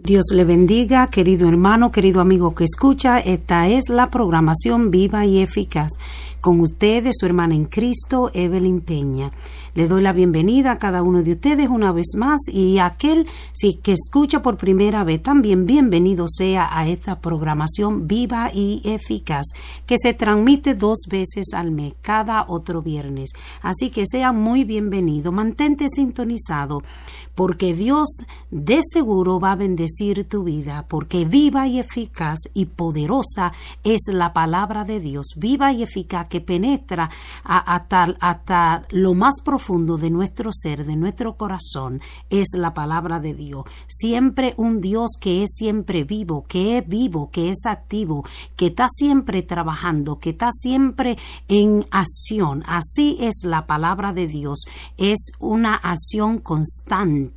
Dios le bendiga, querido hermano, querido amigo que escucha. Esta es la programación viva y eficaz. Con ustedes, su hermana en Cristo, Evelyn Peña. Le doy la bienvenida a cada uno de ustedes una vez más y a aquel sí, que escucha por primera vez también bienvenido sea a esta programación viva y eficaz que se transmite dos veces al mes, cada otro viernes. Así que sea muy bienvenido, mantente sintonizado porque Dios de seguro va a bendecir tu vida, porque viva y eficaz y poderosa es la palabra de Dios, viva y eficaz que penetra hasta, hasta lo más profundo de nuestro ser, de nuestro corazón, es la palabra de Dios. Siempre un Dios que es siempre vivo, que es vivo, que es activo, que está siempre trabajando, que está siempre en acción. Así es la palabra de Dios, es una acción constante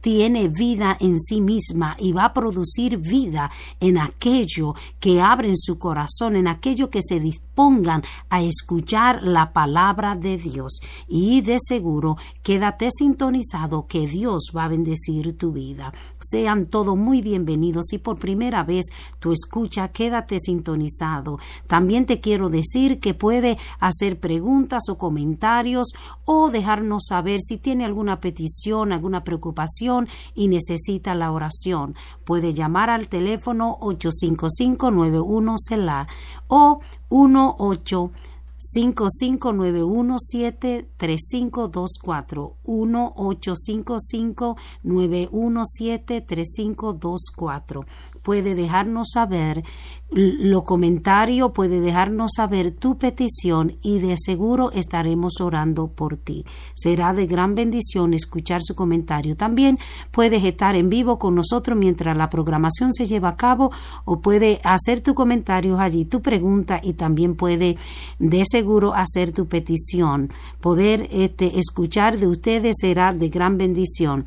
tiene vida en sí misma y va a producir vida en aquello que abren su corazón, en aquello que se dispongan a escuchar la palabra de Dios. Y de seguro, quédate sintonizado que Dios va a bendecir tu vida. Sean todos muy bienvenidos y por primera vez tu escucha, quédate sintonizado. También te quiero decir que puede hacer preguntas o comentarios o dejarnos saber si tiene alguna petición, alguna preocupación y necesita la oración. Puede llamar al teléfono 855-91 CELA o 18 5591-3524 1-855-917-3524 puede dejarnos saber lo comentario, puede dejarnos saber tu petición y de seguro estaremos orando por ti. Será de gran bendición escuchar su comentario. También puedes estar en vivo con nosotros mientras la programación se lleva a cabo o puede hacer tu comentario allí, tu pregunta y también puede de seguro hacer tu petición. Poder este, escuchar de ustedes será de gran bendición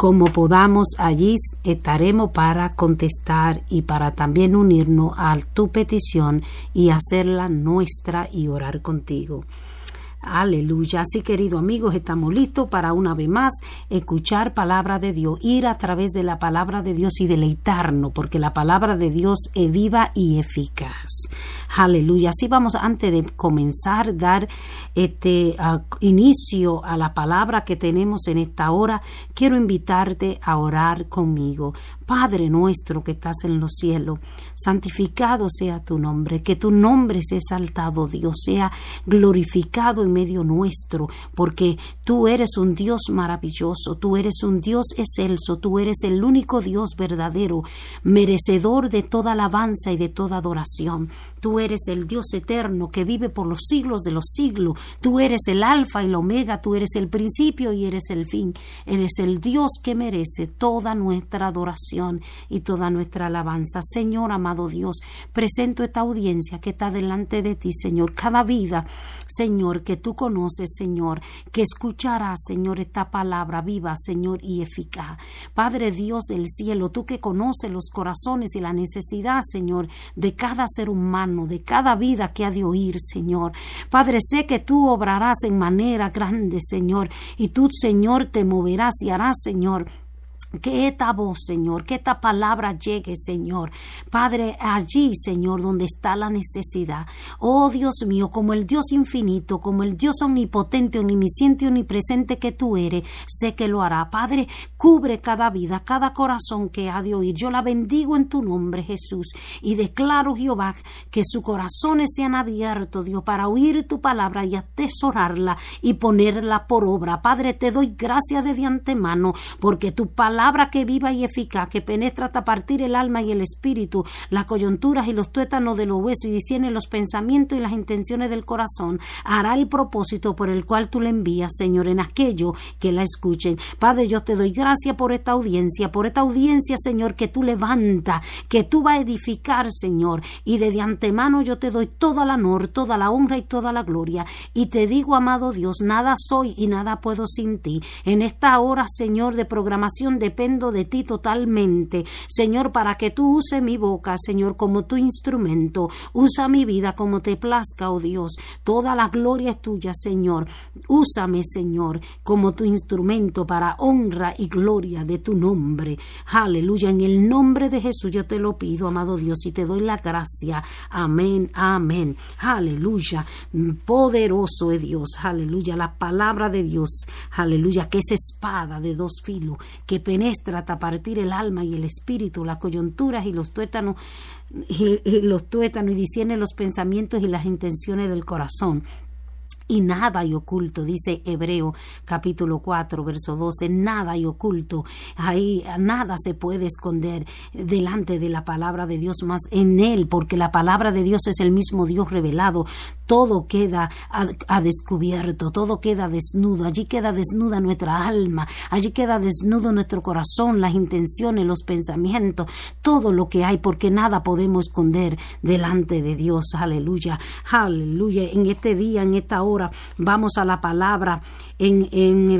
como podamos allí estaremos para contestar y para también unirnos a tu petición y hacerla nuestra y orar contigo. Aleluya. Así, querido amigos, estamos listos para una vez más escuchar palabra de Dios, ir a través de la palabra de Dios y deleitarnos, porque la palabra de Dios es viva y eficaz. Aleluya. Así vamos, antes de comenzar, dar este inicio a la palabra que tenemos en esta hora, quiero invitarte a orar conmigo. Padre nuestro que estás en los cielos, santificado sea tu nombre, que tu nombre sea exaltado, Dios, sea glorificado en medio nuestro, porque tú eres un Dios maravilloso, tú eres un Dios excelso, tú eres el único Dios verdadero, merecedor de toda alabanza y de toda adoración. Tú eres el Dios eterno que vive por los siglos de los siglos. Tú eres el alfa y el omega, tú eres el principio y eres el fin. Eres el Dios que merece toda nuestra adoración y toda nuestra alabanza. Señor, amado Dios, presento esta audiencia que está delante de ti, Señor. Cada vida, Señor, que tú conoces, Señor, que escuchará, Señor, esta palabra viva, Señor, y eficaz. Padre Dios del cielo, tú que conoces los corazones y la necesidad, Señor, de cada ser humano, de cada vida que ha de oír, Señor. Padre, sé que tú obrarás en manera grande, Señor, y tú, Señor, te moverás y harás, Señor, que esta voz, Señor, que esta palabra llegue, Señor. Padre, allí, Señor, donde está la necesidad. Oh Dios mío, como el Dios infinito, como el Dios omnipotente, omnisciente omnipresente que tú eres, sé que lo hará. Padre, cubre cada vida, cada corazón que ha de oír. Yo la bendigo en tu nombre, Jesús, y declaro, Jehová, que sus corazones sean abiertos, Dios, para oír tu palabra y atesorarla y ponerla por obra. Padre, te doy gracias de antemano, porque tu palabra palabra que viva y eficaz, que penetra hasta partir el alma y el espíritu, las coyunturas y los tuétanos de los huesos y discierne los pensamientos y las intenciones del corazón, hará el propósito por el cual tú le envías, Señor, en aquello que la escuchen. Padre, yo te doy gracias por esta audiencia, por esta audiencia, Señor, que tú levanta, que tú vas a edificar, Señor, y desde antemano yo te doy toda la honor, toda la honra y toda la gloria. Y te digo, amado Dios, nada soy y nada puedo sin ti. En esta hora, Señor, de programación de dependo de ti totalmente, Señor, para que tú uses mi boca, Señor, como tu instrumento. Usa mi vida como te plazca, oh Dios. Toda la gloria es tuya, Señor. Úsame, Señor, como tu instrumento para honra y gloria de tu nombre. Aleluya. En el nombre de Jesús yo te lo pido, amado Dios, y te doy la gracia. Amén, amén. Aleluya. Poderoso es Dios. Aleluya. La palabra de Dios. Aleluya. Que es espada de dos filos que penetra penestra hasta partir el alma y el espíritu, las coyunturas y los tuétanos, y, los tuétanos y discierne los pensamientos y las intenciones del corazón y nada hay oculto, dice Hebreo capítulo 4, verso 12, nada hay oculto, ahí nada se puede esconder delante de la palabra de Dios más en él, porque la palabra de Dios es el mismo Dios revelado, todo queda a, descubierto, todo queda desnudo, allí queda desnuda nuestra alma, allí queda desnudo nuestro corazón, las intenciones, los pensamientos, todo lo que hay, porque nada podemos esconder delante de Dios, aleluya, aleluya, en este día, en esta hora, vamos a la palabra en, en,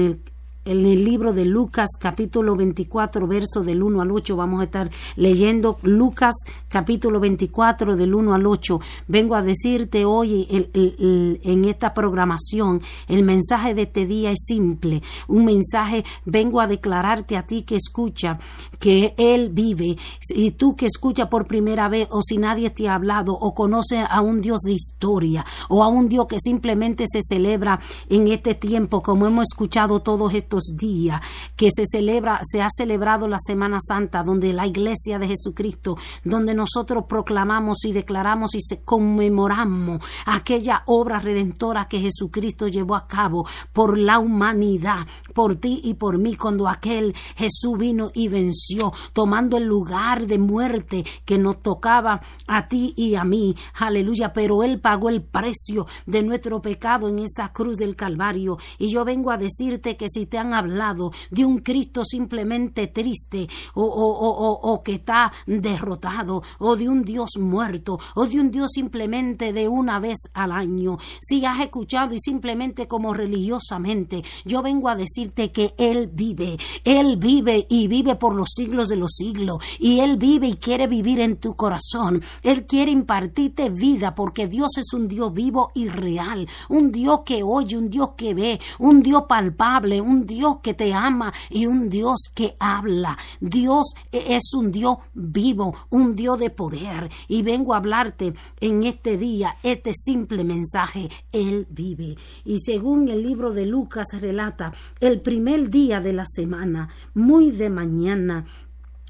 el, en el libro de Lucas capítulo 24 verso del 1 al 8 vamos a estar leyendo Lucas capítulo 24 del 1 al 8 vengo a decirte hoy en esta programación el mensaje de este día es simple. Un mensaje vengo a declararte a ti que escucha que él vive. Y tú que escucha por primera vez o si nadie te ha hablado o conoce a un Dios de historia o a un Dios que simplemente se celebra en este tiempo como hemos escuchado todos estos días que se celebra, se ha celebrado la Semana Santa, donde la Iglesia de Jesucristo, donde nosotros proclamamos y declaramos y se conmemoramos aquella obra redentora que Jesucristo llevó a cabo por la humanidad, por ti y por mí, cuando aquel Jesús vino y venció, tomando el lugar de muerte que nos tocaba a ti y a mí. Aleluya, pero Él pagó el precio de nuestro pecado en esa cruz del Calvario. Y yo vengo a decirte que si te hablado de un Cristo simplemente triste o, o, o, que está derrotado o de un Dios muerto o de un Dios simplemente de una vez al año. Si has escuchado y simplemente como religiosamente, yo vengo a decirte que Él vive, Él vive y vive por los siglos de los siglos y Él vive y quiere vivir en tu corazón. Él quiere impartirte vida porque Dios es un Dios vivo y real, un Dios que oye, un Dios que ve, un Dios palpable, un Dios Dios que te ama y un Dios que habla. Dios es un Dios vivo, un Dios de poder. Y vengo a hablarte en este día este simple mensaje. Él vive. Y según el libro de Lucas relata, el primer día de la semana, muy de mañana,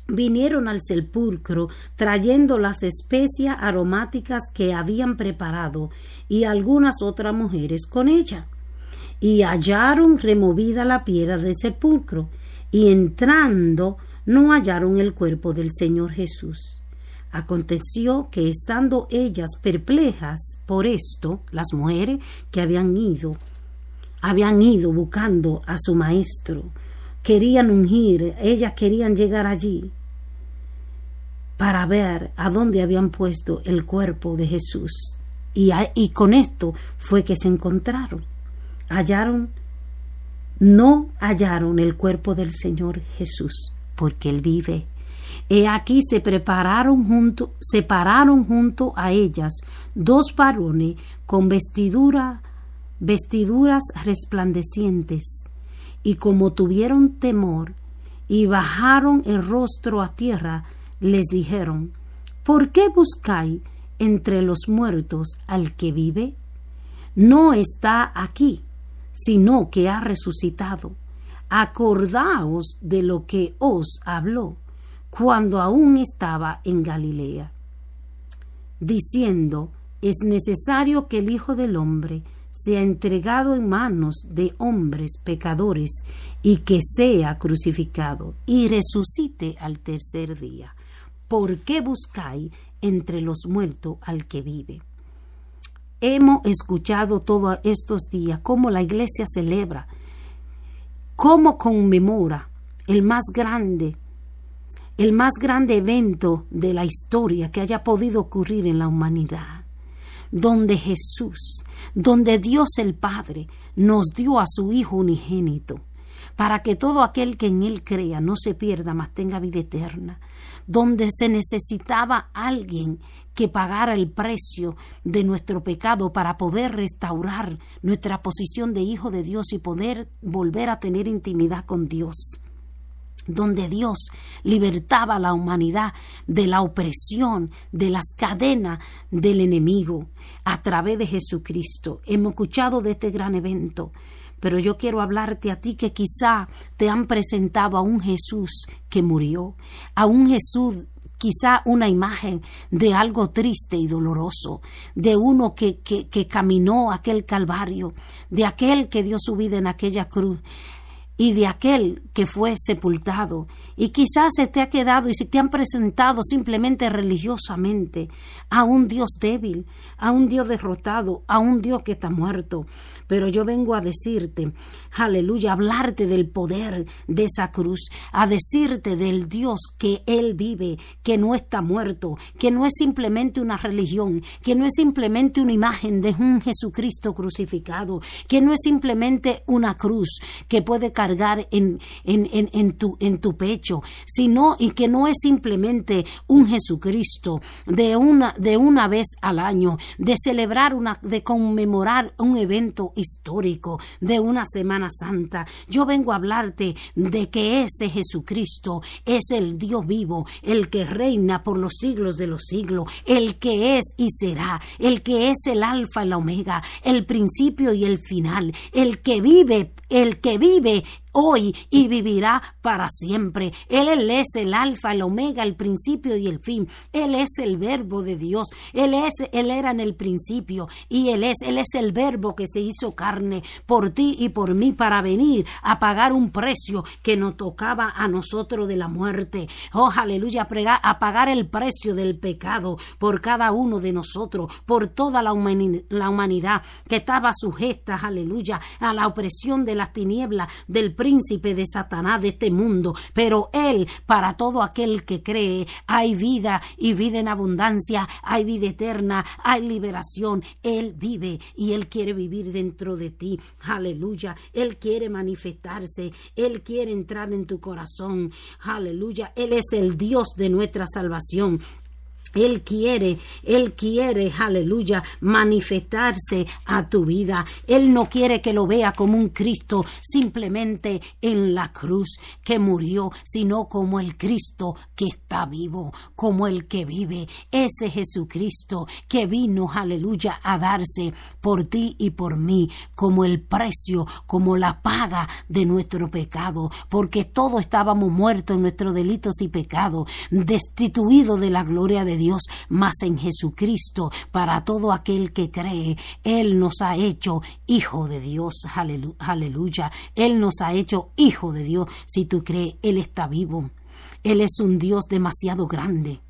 vinieron al sepulcro trayendo las especias aromáticas que habían preparado y algunas otras mujeres con ella y hallaron removida la piedra del sepulcro, y entrando no hallaron el cuerpo del Señor Jesús. Aconteció que estando ellas perplejas por esto, las mujeres que habían ido, habían ido buscando a su maestro, querían ungir, ellas querían llegar allí para ver a dónde habían puesto el cuerpo de Jesús. Y, y con esto fue que se encontraron. Hallaron, no hallaron el cuerpo del Señor Jesús, porque Él vive He aquí se prepararon junto, se pararon junto a ellas dos varones con vestidura, vestiduras resplandecientes, y como tuvieron temor y bajaron el rostro a tierra, les dijeron, ¿por qué buscáis entre los muertos al que vive? No está aquí, sino que ha resucitado. Acordaos de lo que os habló cuando aún estaba en Galilea, diciendo, es necesario que el Hijo del Hombre sea entregado en manos de hombres pecadores y que sea crucificado y resucite al tercer día. ¿Por qué buscáis entre los muertos al que vive? Hemos escuchado todos estos días cómo la iglesia celebra, cómo conmemora el más grande el más grande evento de la historia que haya podido ocurrir en la humanidad, donde Jesús, donde Dios el Padre nos dio a su Hijo unigénito, para que todo aquel que en Él crea no se pierda, mas tenga vida eterna, donde se necesitaba alguien que pagara el precio de nuestro pecado para poder restaurar nuestra posición de Hijo de Dios y poder volver a tener intimidad con Dios donde Dios libertaba a la humanidad de la opresión, de las cadenas del enemigo a través de Jesucristo. Hemos escuchado de este gran evento, pero yo quiero hablarte a ti que quizá te han presentado a un Jesús que murió, a un Jesús quizá una imagen de algo triste y doloroso, de uno que, que, caminó aquel calvario, de aquel que dio su vida en aquella cruz y de aquel que fue sepultado. Y quizás se te ha quedado y se te han presentado simplemente religiosamente a un Dios débil, a un Dios derrotado, a un Dios que está muerto. Pero yo vengo a decirte, aleluya, hablarte del poder de esa cruz, a decirte del Dios que Él vive, que no está muerto, que no es simplemente una religión, que no es simplemente una imagen de un Jesucristo crucificado, que no es simplemente una cruz que puede cargar en, en, en, tu, en tu pecho, sino y que no es simplemente un Jesucristo de una, de una vez al año, de celebrar una, de conmemorar un evento histórico, de una Semana Santa. Yo vengo a hablarte de que ese Jesucristo es el Dios vivo, el que reina por los siglos de los siglos, el que es y será, el que es el alfa y la omega, el principio y el final, el que vive, el que vive hoy y vivirá para siempre. Él, es el alfa, el omega, el principio y el fin. Él es el verbo de Dios. Él es, él era en el principio y él es, él es el verbo que se hizo carne por ti y por mí para venir a pagar un precio que nos tocaba a nosotros de la muerte. Oh, aleluya, a pagar el precio del pecado por cada uno de nosotros, por toda la, la humanidad que estaba sujeta, aleluya, a la opresión de las tinieblas del príncipe de Satanás de este mundo, pero Él, para todo aquel que cree, hay vida y vida en abundancia, hay vida eterna, hay liberación. Él vive y Él quiere vivir dentro de ti. Aleluya. Él quiere manifestarse, Él quiere entrar en tu corazón. Aleluya. Él es el Dios de nuestra salvación. Él quiere, Él quiere, aleluya, manifestarse a tu vida. Él no quiere que lo vea como un Cristo simplemente en la cruz que murió, sino como el Cristo que está vivo, como el que vive. Ese Jesucristo que vino, aleluya, a darse por ti y por mí como el precio, como la paga de nuestro pecado, porque todos estábamos muertos en nuestros delitos y pecados, destituidos de la gloria de Dios Dios, mas en Jesucristo, para todo aquel que cree, Él nos ha hecho hijo de Dios, aleluya. Él nos ha hecho hijo de Dios. Si tú crees, Él está vivo. Él es un Dios demasiado grande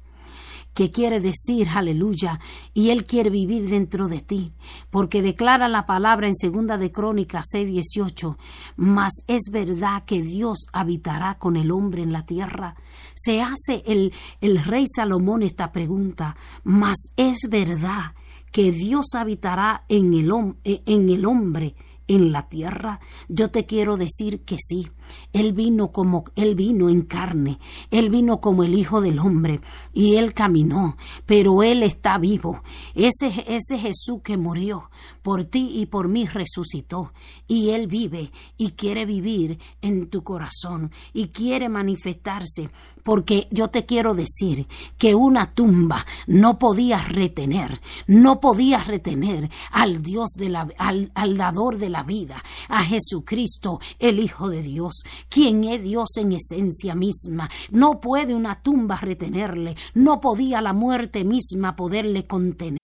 que quiere decir aleluya, y Él quiere vivir dentro de ti, porque declara la palabra en segunda de Crónicas 6:18, mas es verdad que Dios habitará con el hombre en la tierra. Se hace el, el rey Salomón esta pregunta, mas es verdad que Dios habitará en el, en el hombre en la tierra? Yo te quiero decir que sí. Él vino como Él vino en carne, Él vino como el Hijo del Hombre y Él caminó, pero Él está vivo. Ese, ese Jesús que murió por ti y por mí resucitó y Él vive y quiere vivir en tu corazón y quiere manifestarse porque yo te quiero decir que una tumba no podía retener, no podía retener al Dios de la, al, al dador de la vida, a Jesucristo, el Hijo de Dios, quien es Dios en esencia misma. No puede una tumba retenerle, no podía la muerte misma poderle contener.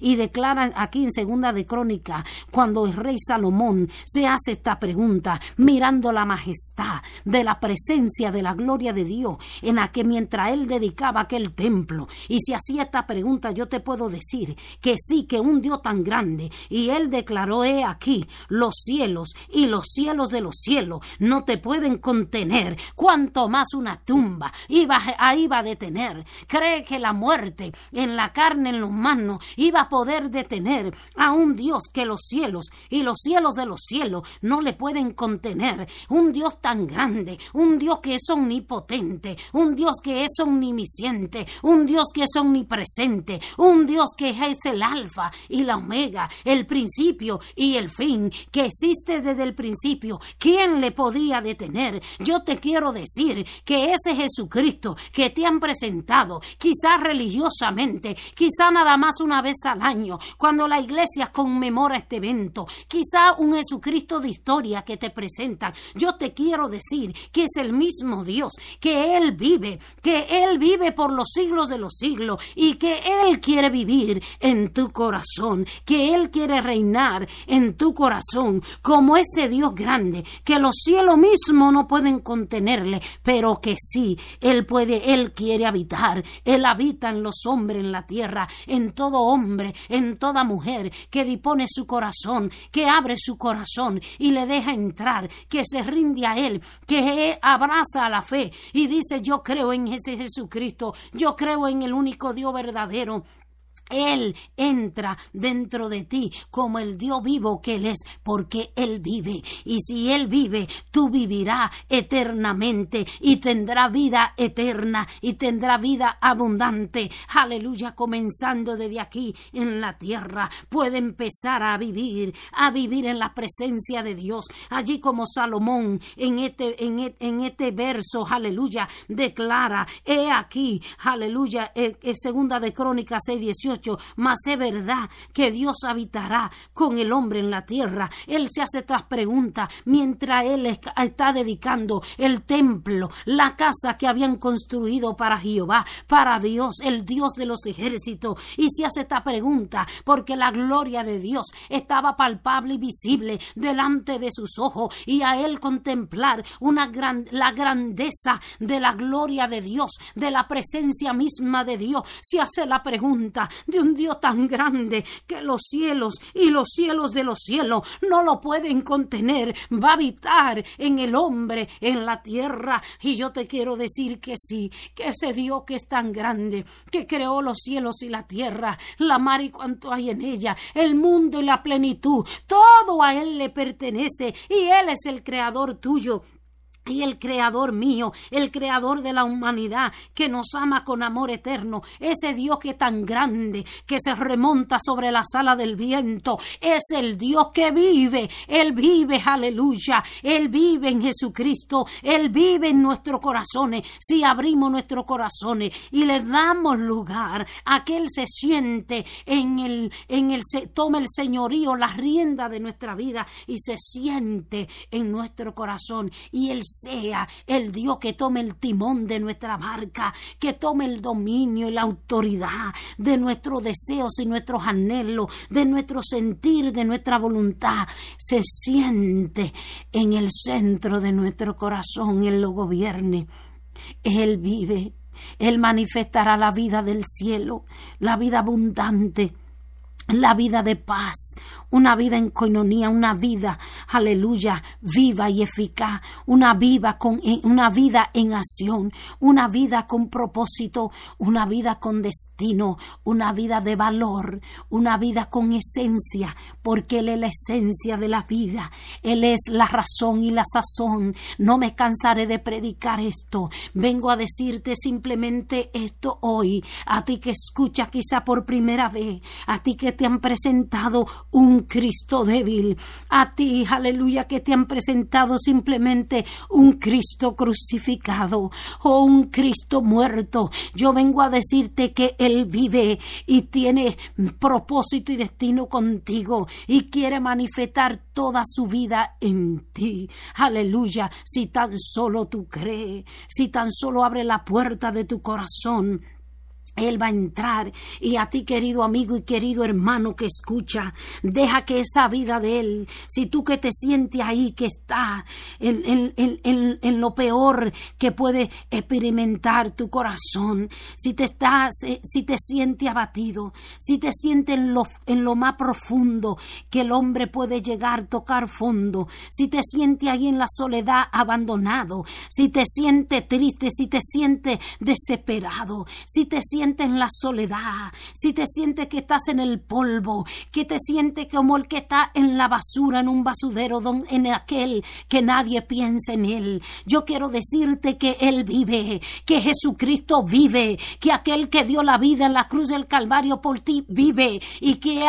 Y declaran aquí en Segunda de Crónica, cuando el rey Salomón se hace esta pregunta, mirando la majestad de la presencia de la gloria de Dios, en la que mientras él dedicaba aquel templo, y se hacía esta pregunta, yo te puedo decir que sí, que un Dios tan grande, y él declaró, he aquí, los cielos y los cielos de los cielos no te pueden contener, cuanto más una tumba iba, ahí va a detener. Cree que la muerte en la carne, en los manos, iba a poder detener a un Dios que los cielos y los cielos de los cielos no le pueden contener. Un Dios tan grande, un Dios que es omnipotente, un Dios que es omnisciente, un Dios que es omnipresente, un Dios que es el alfa y la omega, el principio y el fin, que existe desde el principio. ¿Quién le podría detener? Yo te quiero decir que ese Jesucristo que te han presentado, quizás religiosamente, quizá nada más un una vez al año, cuando la iglesia conmemora este evento, quizá un Jesucristo de historia que te presentan. Yo te quiero decir que es el mismo Dios, que Él vive, que Él vive por los siglos de los siglos y que Él quiere vivir en tu corazón, que Él quiere reinar en tu corazón como ese Dios grande, que los cielos mismos no pueden contenerle, pero que sí, Él puede, Él quiere habitar, Él habita en los hombres en la tierra, en todo hombre, en toda mujer que dispone su corazón, que abre su corazón y le deja entrar, que se rinde a Él, que abraza la fe y dice yo creo en ese Jesucristo, yo creo en el único Dios verdadero él entra dentro de ti como el Dios vivo que Él es, porque Él vive. Y si Él vive, tú vivirás eternamente y tendrá vida eterna y tendrá vida abundante. Aleluya, comenzando desde aquí en la tierra. Puede empezar a vivir, a vivir en la presencia de Dios. Allí como Salomón en este, en, e, este verso, aleluya, declara, he aquí, aleluya, es segunda de Crónicas 6, 18 mas es verdad que Dios habitará con el hombre en la tierra. Él se hace estas preguntas mientras él está dedicando el templo, la casa que habían construido para Jehová, para Dios, el Dios de los ejércitos. Y se hace esta pregunta porque la gloria de Dios estaba palpable y visible delante de sus ojos y a él contemplar una gran, la grandeza de la gloria de Dios, de la presencia misma de Dios. Se hace la pregunta de un Dios tan grande que los cielos y los cielos de los cielos no lo pueden contener. Va a habitar en el hombre, en la tierra. Y yo te quiero decir que sí, que ese Dios que es tan grande, que creó los cielos y la tierra, la mar y cuanto hay en ella, el mundo y la plenitud, todo a Él le pertenece y Él es el creador tuyo y el creador mío, el creador de la humanidad, que nos ama con amor eterno, ese Dios que es tan grande, que se remonta sobre la sala del viento, es el Dios que vive, Él vive, aleluya, Él vive en Jesucristo, Él vive en nuestros corazones, si abrimos nuestros corazones y le damos lugar a que Él se siente en el, en el, se tome el señorío, la rienda de nuestra vida y se siente en nuestro corazón. Y Él sea el Dios que tome el timón de nuestra barca, que tome el dominio y la autoridad de nuestros deseos y nuestros anhelos, de nuestro sentir, de nuestra voluntad, se siente en el centro de nuestro corazón, Él lo gobierne. Él vive, Él manifestará la vida del cielo, la vida abundante, la vida de paz, una vida en coinonía, una vida, aleluya, viva y eficaz, una, con, eh, una vida en acción, una vida con propósito, una vida con destino, una vida de valor, una vida con esencia, porque Él es la esencia de la vida, Él es la razón y la sazón. No me cansaré de predicar esto, vengo a decirte simplemente esto hoy, a ti que escucha quizá por primera vez, a ti que te han presentado un Cristo débil, a ti, aleluya, que te han presentado simplemente un Cristo crucificado o un Cristo muerto. Yo vengo a decirte que Él vive y tiene propósito y destino contigo y quiere manifestar toda su vida en ti. Aleluya, si tan solo tú crees, si tan solo abre la puerta de tu corazón él va a entrar. Y a ti querido amigo y querido hermano que escucha, deja que esa vida de Él, si tú que te sientes ahí, que está en, en, lo peor que puede experimentar tu corazón, si te estás, eh, si te sientes abatido, si te sientes en lo, en lo más profundo que el hombre puede llegar, tocar fondo, si te sientes ahí en la soledad abandonado, si te sientes triste, si te sientes desesperado, si te sientes en la soledad, si te sientes que estás en el polvo, que te sientes como el que está en la basura, en un basudero, en aquel que nadie piensa en él. Yo quiero decirte que Él vive, que Jesucristo vive, que aquel que dio la vida en la cruz del Calvario por ti vive y que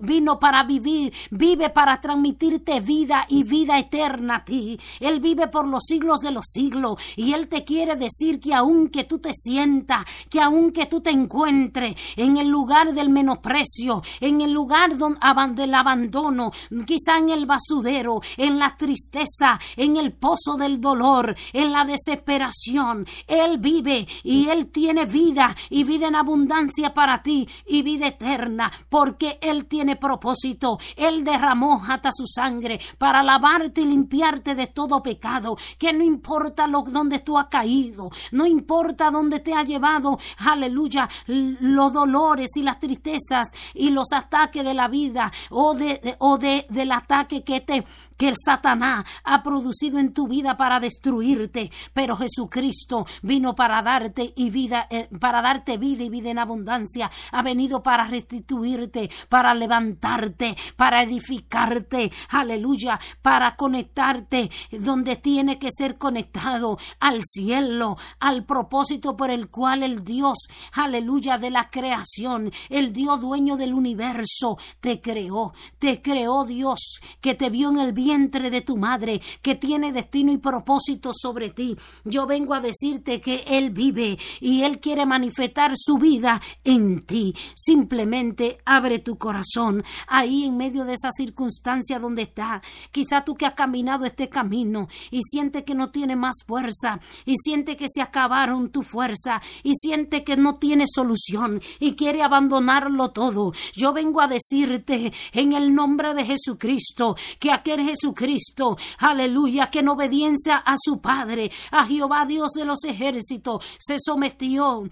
vino para vivir, vive para transmitirte vida y vida eterna a ti. Él vive por los siglos de los siglos y Él te quiere decir que aunque tú te sientas, que aunque tú te encuentres en el lugar del menosprecio, en el lugar del abandono, quizá en el basudero, en la tristeza, en el pozo del dolor, en la desesperación. Él vive y Él tiene vida y vida en abundancia para ti y vida eterna, porque Él tiene propósito. Él derramó hasta su sangre para lavarte y limpiarte de todo pecado, que no importa lo, donde tú has caído, no importa dónde te ha llevado, aleluya los dolores y las tristezas y los ataques de la vida o, de, o de, del ataque que te que el Satanás ha producido en tu vida para destruirte, pero Jesucristo vino para darte y vida, eh, para darte vida y vida en abundancia. Ha venido para restituirte, para levantarte, para edificarte, aleluya, para conectarte donde tiene que ser conectado al cielo, al propósito por el cual el Dios, aleluya, de la creación, el Dios dueño del universo, te creó, te creó Dios, que te vio en el vientre de tu madre, que tiene destino y propósito sobre ti. Yo vengo a decirte que Él vive y Él quiere manifestar su vida en ti. Simplemente abre tu corazón ahí en medio de esa circunstancia donde está. Quizá tú que has caminado este camino y siente que no tiene más fuerza y siente que se acabaron tu fuerza y siente que no tiene solución y quiere abandonarlo todo. Yo vengo a decirte en el nombre de Jesucristo que aquel Jesucristo, aleluya, que en obediencia a su Padre, a Jehová Dios de los ejércitos, se sometió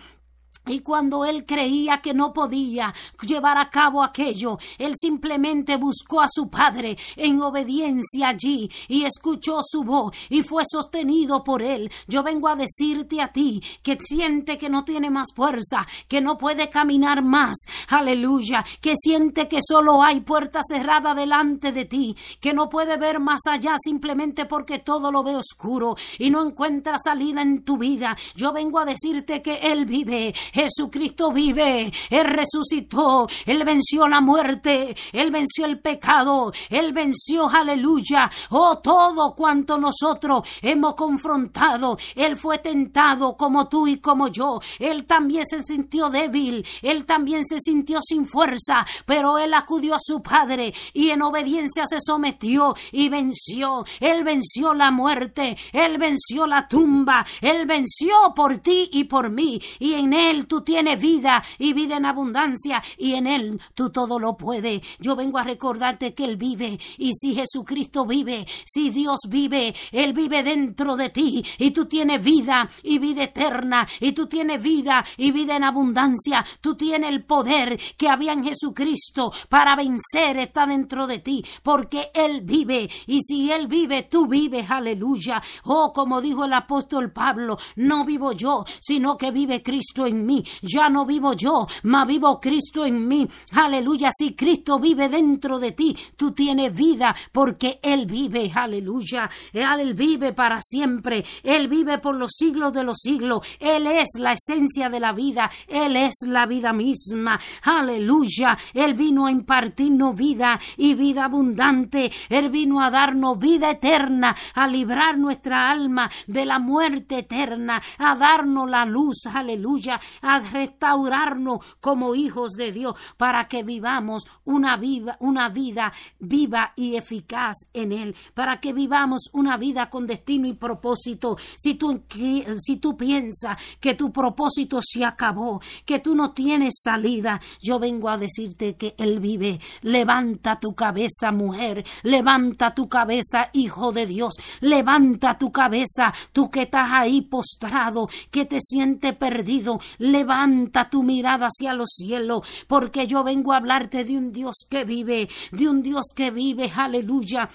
Y cuando él creía que no podía llevar a cabo aquello, él simplemente buscó a su padre en obediencia allí y escuchó su voz y fue sostenido por él. Yo vengo a decirte a ti que siente que no tiene más fuerza, que no puede caminar más, aleluya, que siente que solo hay puerta cerrada delante de ti, que no puede ver más allá simplemente porque todo lo ve oscuro y no encuentra salida en tu vida. Yo vengo a decirte que él vive Jesucristo vive, Él resucitó, Él venció la muerte, Él venció el pecado, Él venció, aleluya, oh todo cuanto nosotros hemos confrontado, Él fue tentado como tú y como yo, Él también se sintió débil, Él también se sintió sin fuerza, pero Él acudió a su Padre y en obediencia se sometió y venció, Él venció la muerte, Él venció la tumba, Él venció por ti y por mí, y en Él tú tienes vida y vida en abundancia y en Él tú todo lo puedes. Yo vengo a recordarte que Él vive y si Jesucristo vive, si Dios vive, Él vive dentro de ti y tú tienes vida y vida eterna y tú tienes vida y vida en abundancia. Tú tienes el poder que había en Jesucristo para vencer está dentro de ti porque Él vive y si Él vive, tú vives. Aleluya. Oh, como dijo el apóstol Pablo, no vivo yo, sino que vive Cristo en mí ya no vivo yo, mas vivo Cristo en mí. Aleluya, si Cristo vive dentro de ti, tú tienes vida porque Él vive. Aleluya, Él vive para siempre. Él vive por los siglos de los siglos. Él es la esencia de la vida. Él es la vida misma. Aleluya, Él vino a impartirnos vida y vida abundante. Él vino a darnos vida eterna, a librar nuestra alma de la muerte eterna, a darnos la luz. Aleluya, a restaurarnos como hijos de Dios para que vivamos una, una vida viva y eficaz en Él, para que vivamos una vida con destino y propósito. Si tú, si tú piensas que tu propósito se acabó, que tú no tienes salida, yo vengo a decirte que Él vive. Levanta tu cabeza, mujer, levanta tu cabeza, hijo de Dios, levanta tu cabeza, tú que estás ahí postrado, que te sientes perdido, Levanta tu mirada hacia los cielos, porque yo vengo a hablarte de un Dios que vive, de un Dios que vive, aleluya,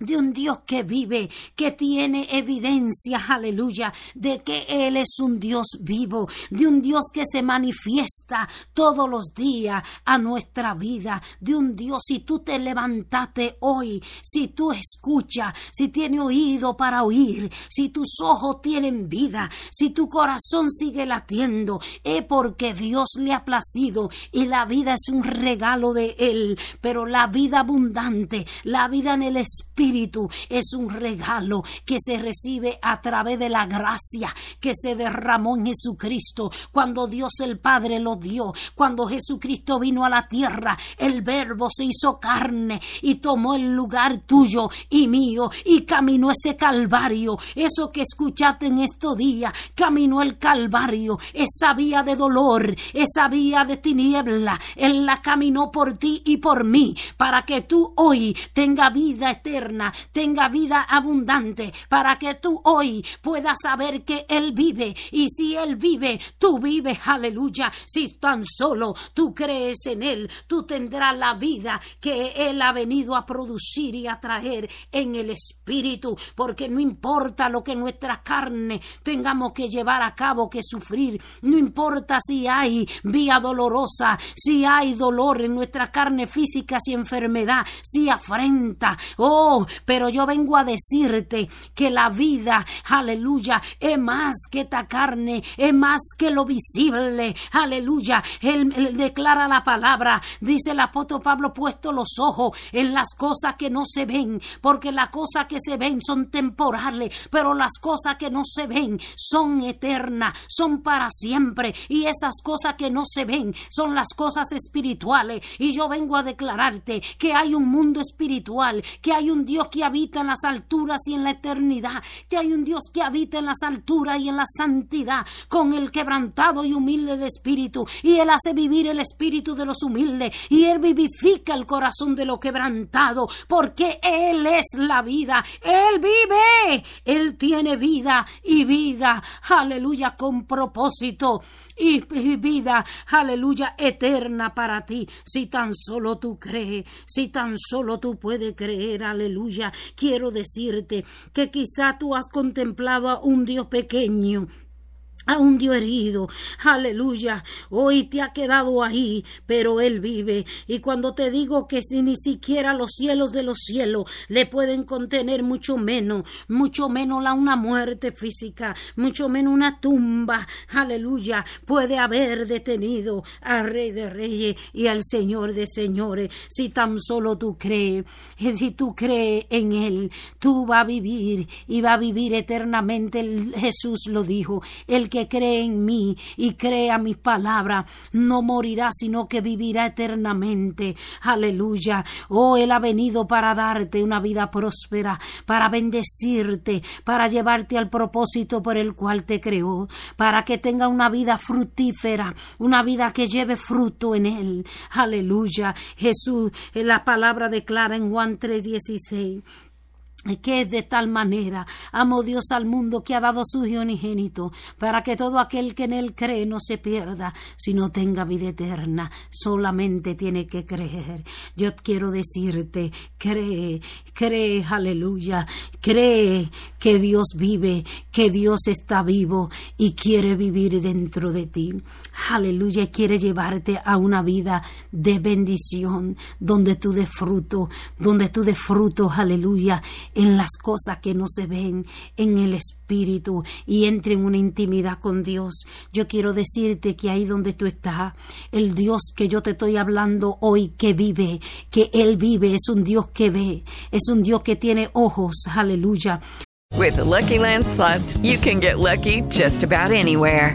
de un Dios que vive, que tiene evidencia, aleluya, de que Él es un Dios vivo, de un Dios que se manifiesta todos los días a nuestra vida, de un Dios, si tú te levantaste hoy, si tú escuchas, si tienes oído para oír, si tus ojos tienen vida, si tu corazón sigue latiendo, es porque Dios le ha placido y la vida es un regalo de Él, pero la vida abundante, la vida en el Espíritu, es un regalo que se recibe a través de la gracia que se derramó en Jesucristo. Cuando Dios el Padre lo dio, cuando Jesucristo vino a la tierra, el verbo se hizo carne y tomó el lugar tuyo y mío y caminó ese calvario, eso que escuchaste en estos días, caminó el calvario, esa vía de dolor, esa vía de tiniebla, Él la caminó por ti y por mí, para que tú hoy tenga vida eterna tenga vida abundante, para que tú hoy puedas saber que Él vive. Y si Él vive, tú vives, aleluya. Si tan solo tú crees en Él, tú tendrás la vida que Él ha venido a producir y a traer en el Espíritu, porque no importa lo que nuestra carne tengamos que llevar a cabo, que sufrir, no importa si hay vía dolorosa, si hay dolor en nuestra carne física, si enfermedad, si afrenta, oh, pero yo vengo a decirte que la vida, aleluya, es más que esta carne, es más que lo visible, aleluya. Él, declara la palabra, dice el apóstol Pablo, puesto los ojos en las cosas que no se ven, porque las cosas que se ven son temporales, pero las cosas que no se ven son eternas, son para siempre, y esas cosas que no se ven son las cosas espirituales, y yo vengo a declararte que hay un mundo espiritual, que hay un Dios Que habita en las alturas y en la eternidad, que hay un Dios que habita en las alturas y en la santidad, con el quebrantado y humilde de espíritu, y Él hace vivir el espíritu de los humildes, y Él vivifica el corazón de lo quebrantado, porque Él es la vida, Él vive, Él tiene vida y vida, aleluya, con propósito y, vida, aleluya, eterna para ti, si tan solo tú crees, si tan solo tú puedes creer, aleluya. Quiero decirte que quizá tú has contemplado a un Dios pequeño un Dios herido. Aleluya. Hoy te ha quedado ahí, pero Él vive. Y cuando te digo que si ni siquiera los cielos de los cielos le pueden contener mucho menos, mucho menos la una muerte física, mucho menos una tumba, aleluya, puede haber detenido al Rey de Reyes y al Señor de Señores. Si tan solo tú crees, si tú crees en Él, tú vas a vivir y va a vivir eternamente. Jesús lo dijo. El que cree en mí y crea mis palabras no morirá, sino que vivirá eternamente. Aleluya. Oh, Él ha venido para darte una vida próspera, para bendecirte, para llevarte al propósito por el cual te creó, para que tenga una vida fructífera, una vida que lleve fruto en Él. Aleluya. Jesús, la palabra declara en Juan 3:16 que de tal manera amo Dios al mundo que ha dado su Hijo unigénito para que todo aquel que en él cree no se pierda sino tenga vida eterna. Solamente tiene que creer. Yo quiero decirte cree cree aleluya. Cree que Dios vive que Dios está vivo y quiere vivir dentro de ti aleluya quiere llevarte a una vida de bendición donde tú des fruto donde tú des fruto aleluya en las cosas que no se ven, en el espíritu y entre en una intimidad con Dios. Yo quiero decirte que ahí donde tú estás, el Dios que yo te estoy hablando hoy que vive, que Él vive, es un Dios que ve, es un Dios que tiene ojos, aleluya. With Lucky Land you can get lucky just about anywhere.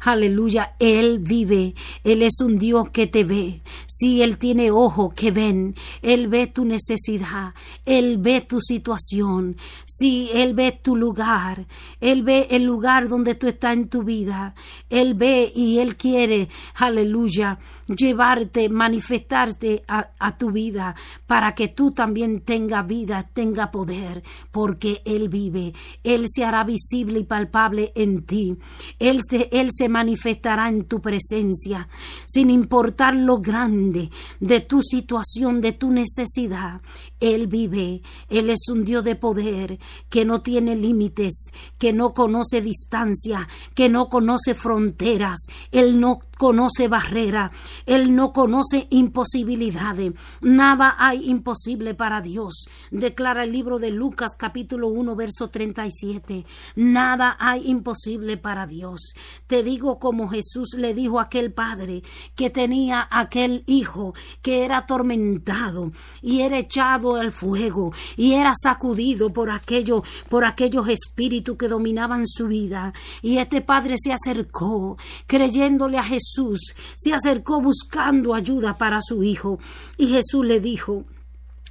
Aleluya. Él vive. Él es un Dios que te ve. Si Él tiene ojo que ven. Él ve tu necesidad. Él ve tu situación. Si Él ve tu lugar. Él ve el lugar donde tú estás en tu vida. Él ve y Él quiere. Aleluya. Llevarte, manifestarte a, tu vida para que tú también tenga vida, tenga poder, porque Él vive. Él se hará visible y palpable en ti. Él él se manifestará en tu presencia, sin importar lo grande de tu situación, de tu necesidad. Él vive. Él es un Dios de poder que no tiene límites, que no conoce distancia, que no conoce fronteras. Él no conoce barrera, Él no conoce imposibilidades. Nada hay imposible para Dios. Declara el libro de Lucas capítulo 1 verso 37. Nada hay imposible para Dios. Te digo como Jesús le dijo a aquel padre que tenía aquel hijo que era atormentado y era echado al fuego y era sacudido por aquello, por aquellos espíritus que dominaban su vida. Y este padre se acercó creyéndole a Jesús Jesús se acercó buscando ayuda para su hijo y Jesús le dijo,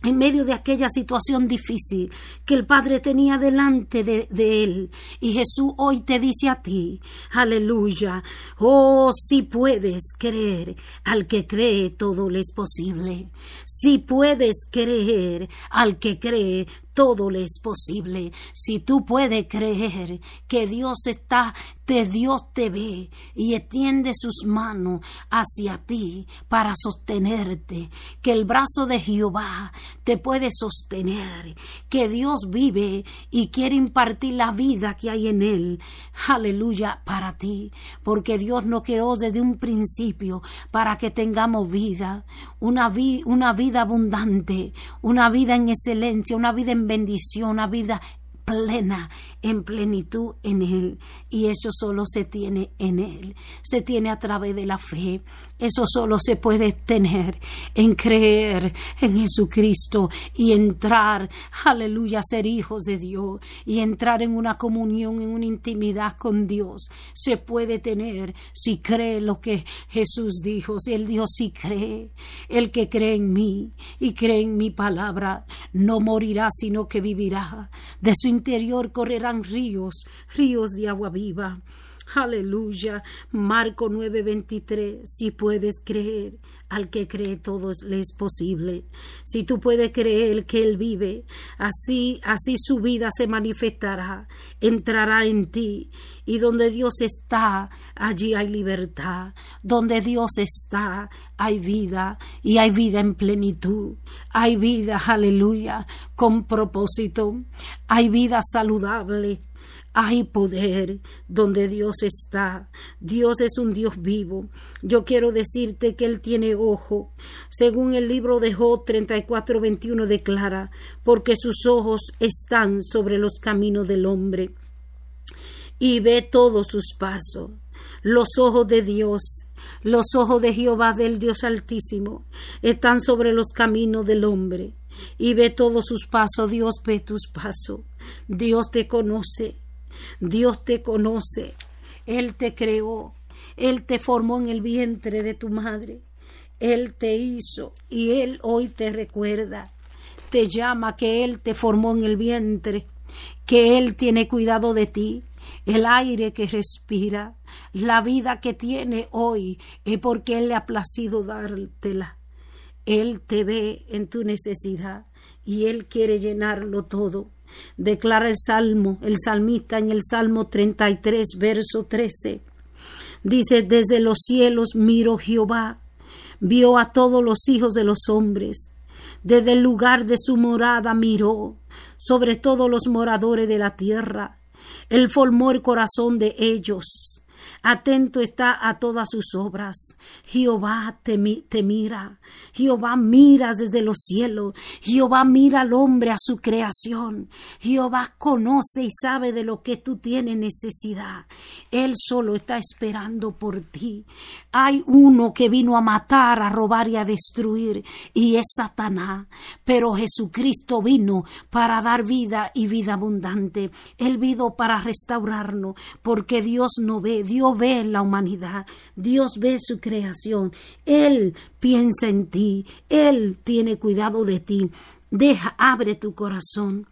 en medio de aquella situación difícil que el Padre tenía delante de, él. Y Jesús hoy te dice a ti, aleluya, oh, si puedes creer, al que cree todo le es posible. Si puedes creer, al que cree todo le es posible. Si tú puedes creer que Dios está, te Dios te ve y extiende sus manos hacia ti para sostenerte, que el brazo de Jehová te puede sostener, que Dios vive y quiere impartir la vida que hay en él. Aleluya para ti, porque Dios nos creó desde un principio para que tengamos vida, una, una vida abundante, una vida en excelencia, una vida en bendición, una vida plena, en plenitud en Él. Y eso solo se tiene en Él. Se tiene a través de la fe. Eso solo se puede tener en creer en Jesucristo y entrar, aleluya, ser hijos de Dios y entrar en una comunión, en una intimidad con Dios. Se puede tener si cree lo que Jesús dijo. Si Él dijo, si cree, el que cree en mí y cree en mi palabra, no morirá, sino que vivirá. De su interior correrán ríos, ríos de agua viva. Aleluya. Marco 9:23. Si puedes creer, al que cree todo le es posible. Si tú puedes creer que Él vive, así, así su vida se manifestará, entrará en ti. Y donde Dios está, allí hay libertad. Donde Dios está, hay vida. Y hay vida en plenitud. Hay vida, aleluya, con propósito. Hay vida saludable hay poder donde Dios está. Dios es un Dios vivo. Yo quiero decirte que Él tiene ojo. Según el libro de Job 34, 21 declara, porque sus ojos están sobre los caminos del hombre y ve todos sus pasos. Los ojos de Dios los ojos de Jehová del Dios Altísimo están sobre los caminos del hombre y ve todos sus pasos. Dios ve tus pasos. Dios te conoce. Dios te conoce, Él te creó, Él te formó en el vientre de tu madre, Él te hizo y Él hoy te recuerda, te llama que Él te formó en el vientre, que Él tiene cuidado de ti, el aire que respira, la vida que tiene hoy, es porque Él le ha placido dártela. Él te ve en tu necesidad y Él quiere llenarlo todo declara el salmo, el salmista en el Salmo 33, verso 13. Dice, desde los cielos miro Jehová, vio a todos los hijos de los hombres, desde el lugar de su morada miró, sobre todos los moradores de la tierra, él formó el corazón de ellos, atento está a todas sus obras. Jehová te, mira, Jehová mira desde los cielos, Jehová mira al hombre a su creación, Jehová conoce y sabe de lo que tú tienes necesidad. Él solo está esperando por ti. Hay uno que vino a matar, a robar y a destruir, y es Satanás, pero Jesucristo vino para dar vida y vida abundante. Él vino para restaurarnos, porque Dios no ve, Dios ve la humanidad, Dios ve su creación, Él piensa en ti, Él tiene cuidado de ti. Deja, abre tu corazón,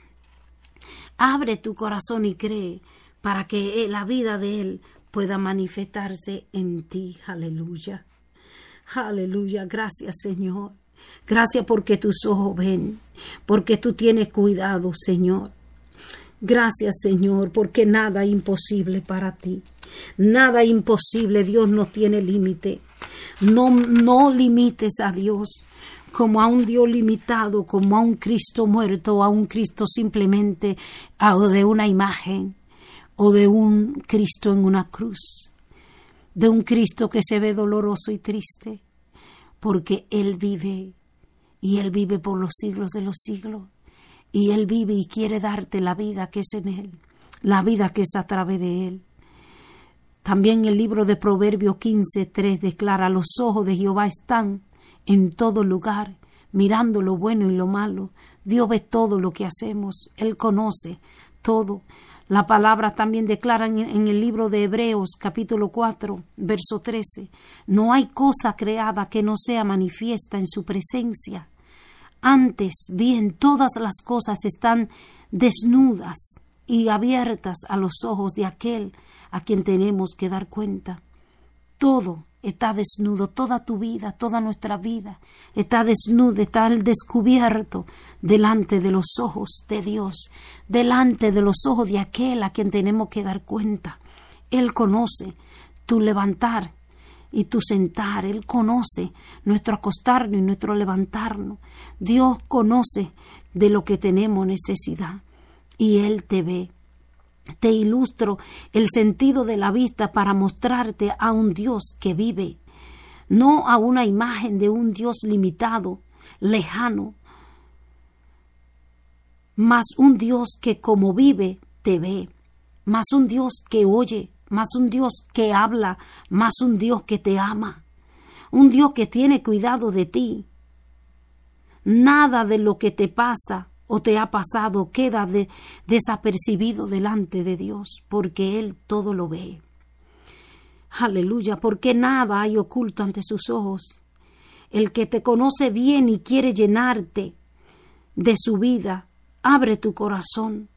abre tu corazón y cree para que la vida de Él pueda manifestarse en ti. Aleluya. Aleluya. Gracias Señor. Gracias porque tus ojos ven, porque tú tienes cuidado, Señor. Gracias, Señor, porque nada imposible para ti. Nada imposible, Dios no tiene límite. No, no limites a Dios como a un Dios limitado, como a un Cristo muerto, a un Cristo simplemente de una imagen, o de un Cristo en una cruz, de un Cristo que se ve doloroso y triste, porque Él vive y Él vive por los siglos de los siglos, y Él vive y quiere darte la vida que es en Él, la vida que es a través de Él. También el libro de Proverbios 15.3 declara, los ojos de Jehová están en todo lugar, mirando lo bueno y lo malo. Dios ve todo lo que hacemos, Él conoce todo. La palabra también declara en, en el libro de Hebreos capítulo 4, verso 13, no hay cosa creada que no sea manifiesta en su presencia. Antes bien todas las cosas están desnudas y abiertas a los ojos de aquel a quien tenemos que dar cuenta. Todo está desnudo, toda tu vida, toda nuestra vida está desnuda, está al descubierto delante de los ojos de Dios, delante de los ojos de aquel a quien tenemos que dar cuenta. Él conoce tu levantar y tu sentar, Él conoce nuestro acostarnos y nuestro levantarnos. Dios conoce de lo que tenemos necesidad y Él te ve te ilustro el sentido de la vista para mostrarte a un Dios que vive, no a una imagen de un Dios limitado, lejano, mas un Dios que como vive te ve, más un Dios que oye, más un Dios que habla, más un Dios que te ama, un Dios que tiene cuidado de ti. Nada de lo que te pasa o te ha pasado queda desapercibido delante de Dios, porque Él todo lo ve. Aleluya, porque nada hay oculto ante sus ojos. El que te conoce bien y quiere llenarte de su vida, abre tu corazón,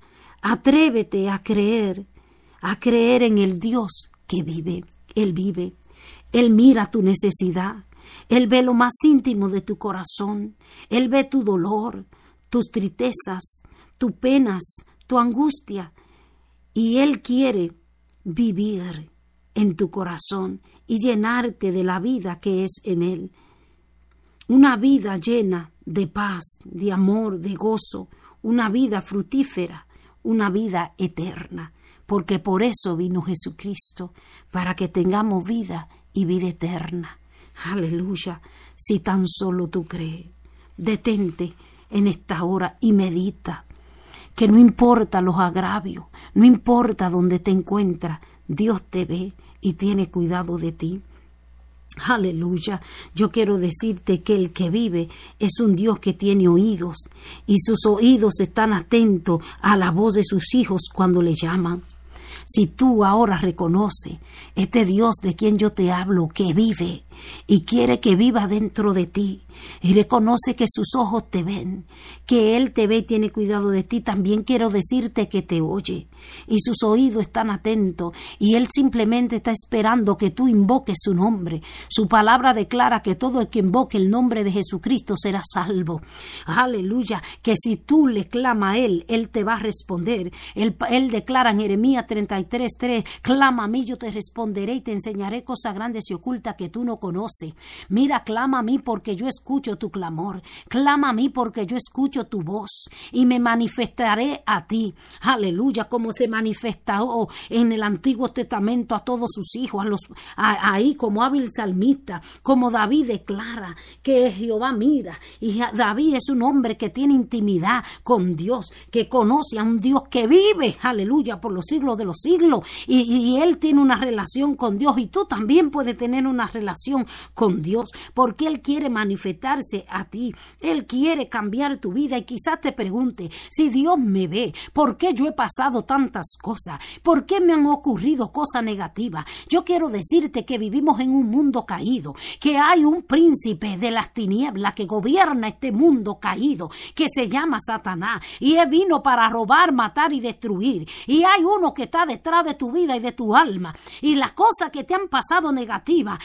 atrévete a creer, a creer en el Dios que vive. Él vive, Él mira tu necesidad, Él ve lo más íntimo de tu corazón, Él ve tu dolor, tus tristezas, tus penas, tu angustia, y Él quiere vivir en tu corazón y llenarte de la vida que es en Él. Una vida llena de paz, de amor, de gozo, una vida frutífera, una vida eterna, porque por eso vino Jesucristo, para que tengamos vida y vida eterna. Aleluya, si tan solo tú crees. Detente en esta hora y medita que no importa los agravios, no importa dónde te encuentras, Dios te ve y tiene cuidado de ti. Aleluya. Yo quiero decirte que el que vive es un Dios que tiene oídos y sus oídos están atentos a la voz de sus hijos cuando le llaman. Si tú ahora reconoces este Dios de quien yo te hablo, que vive y quiere que viva dentro de ti, y reconoce que sus ojos te ven, que Él te ve y tiene cuidado de ti, también quiero decirte que te oye y sus oídos están atentos y Él simplemente está esperando que tú invoques su nombre. Su palabra declara que todo el que invoque el nombre de Jesucristo será salvo. Aleluya, que si tú le clama a Él, Él te va a responder. Él, él declara en Jeremías 33, 3, clama a mí, yo te responderé y te enseñaré cosas grandes y ocultas que tú no conoces. Mira, clama a mí porque yo escucho tu clamor. Clama a mí porque yo escucho tu voz y me manifestaré a ti. Aleluya, como se manifestó en el Antiguo Testamento a todos sus hijos, a los ahí como hábil salmista, como David declara que Jehová mira y David es un hombre que tiene intimidad con Dios, que conoce a un Dios que vive, aleluya, por los siglos de los siglos y él tiene una relación con Dios y tú también puedes tener una relación con Dios porque él quiere manifestar a ti. Él quiere cambiar tu vida y quizás te pregunte, si Dios me ve, ¿por qué yo he pasado tantas cosas? ¿Por qué me han ocurrido cosas negativas? Yo quiero decirte que vivimos en un mundo caído, que hay un príncipe de las tinieblas que gobierna este mundo caído, que se llama Satanás, y él vino para robar, matar y destruir. Y hay uno que está detrás de tu vida y de tu alma. Y las cosas que te han pasado negativas,